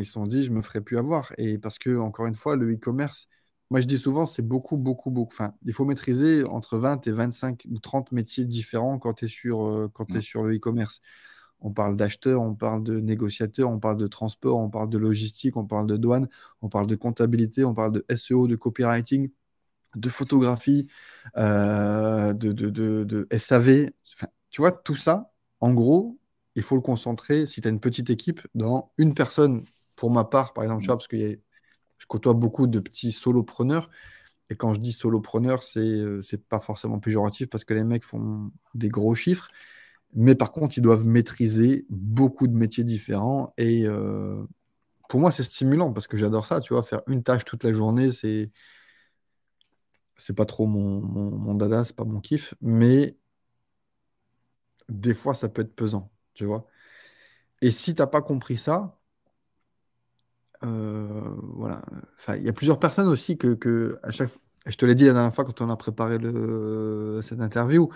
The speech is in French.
ils se sont dit, je me ferai plus avoir. Et parce que, encore une fois, le e-commerce, moi je dis souvent, c'est beaucoup, beaucoup, beaucoup. Enfin, il faut maîtriser entre 20 et 25 ou 30 métiers différents quand tu es sur, euh, quand tu es Mm. sur le e-commerce. On parle d'acheteur, on parle de négociateur, on parle de transport, on parle de logistique, on parle de douane, on parle de comptabilité, on parle de SEO, de copywriting, de photographie, euh, de, de, de, de SAV. Enfin, tu vois, tout ça, en gros, il faut le concentrer, si tu as une petite équipe, dans une personne. Pour ma part, par exemple, tu Mm. vois, parce que y a- je côtoie beaucoup de petits solopreneurs. Et quand je dis solopreneur, c'est euh, c'est pas forcément péjoratif parce que les mecs font des gros chiffres. Mais par contre, ils doivent maîtriser beaucoup de métiers différents. Et euh, pour moi, c'est stimulant parce que j'adore ça. Tu vois, faire une tâche toute la journée, c'est c'est pas trop mon, mon, mon dada, c'est pas mon kiff. Mais des fois, ça peut être pesant. Tu vois. Et si t'as pas compris ça, euh, voilà. Il y a plusieurs personnes aussi que, à chaque je te l'ai dit la dernière fois quand on a préparé cette interview,